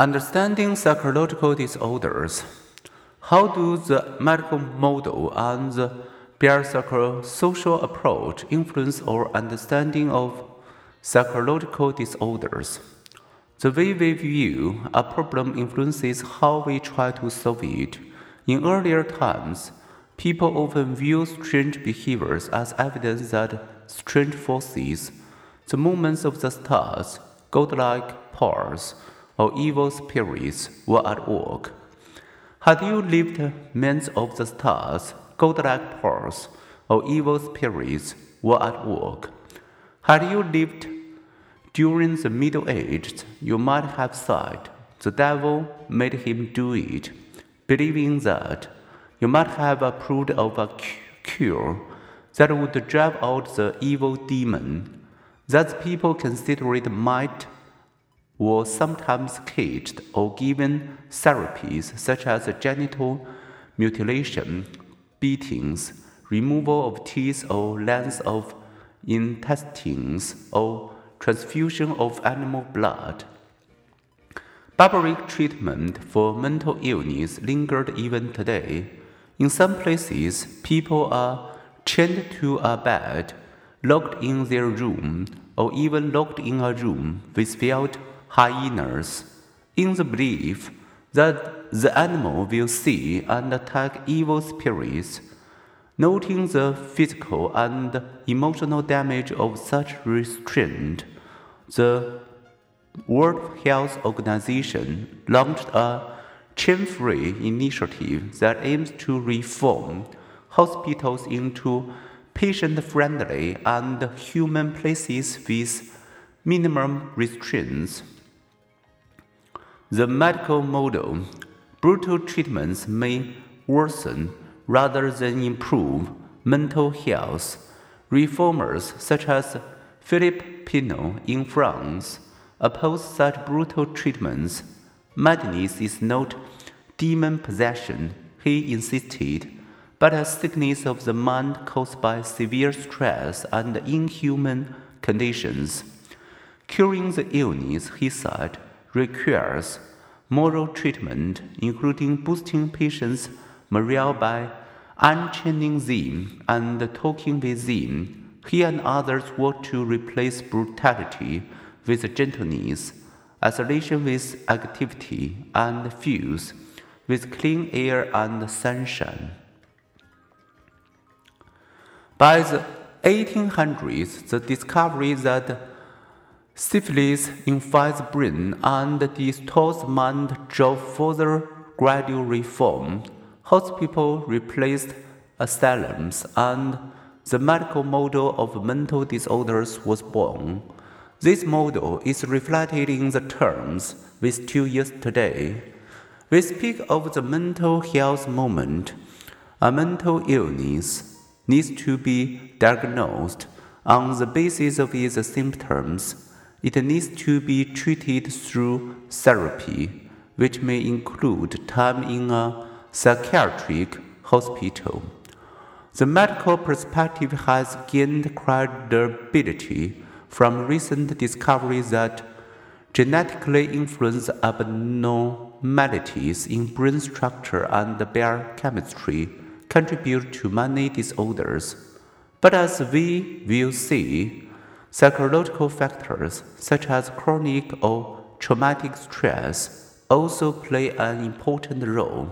Understanding psychological disorders. How do the medical model and the biopsychosocial approach influence our understanding of psychological disorders? The way we view a problem influences how we try to solve it. In earlier times, people often view strange behaviors as evidence that strange forces, the movements of the stars, godlike powers, or evil spirits were at work. Had you lived men of the stars, godlike powers, or evil spirits were at work? Had you lived during the Middle Ages, you might have said, the devil made him do it, believing that you might have approved of a cure that would drive out the evil demon. That people consider it might were sometimes caged or given therapies such as genital mutilation, beatings, removal of teeth or length of intestines, or transfusion of animal blood. Barbaric treatment for mental illness lingered even today. In some places, people are chained to a bed, locked in their room, or even locked in a room with felt hyenas, in the belief that the animal will see and attack evil spirits. Noting the physical and emotional damage of such restraint, the World Health Organization launched a chain free initiative that aims to reform hospitals into patient friendly and human places with minimum restraints. The medical model brutal treatments may worsen rather than improve mental health. Reformers such as Philippe Pinel in France oppose such brutal treatments. Madness is not demon possession, he insisted, but a sickness of the mind caused by severe stress and inhuman conditions. Curing the illness, he said, requires moral treatment, including boosting patients' morale by unchaining them and talking with them. He and others work to replace brutality with gentleness, isolation with activity, and fuse with clean air and sunshine. By the 1800s, the discovery that Syphilis infects brain and distorts mind drove further gradual reform. Hospitals replaced asylums and the medical model of mental disorders was born. This model is reflected in the terms we still use today. We speak of the mental health movement. A mental illness needs to be diagnosed on the basis of its symptoms it needs to be treated through therapy, which may include time in a psychiatric hospital. The medical perspective has gained credibility from recent discoveries that genetically influenced abnormalities in brain structure and biochemistry contribute to many disorders. But as we will see, Psychological factors such as chronic or traumatic stress also play an important role.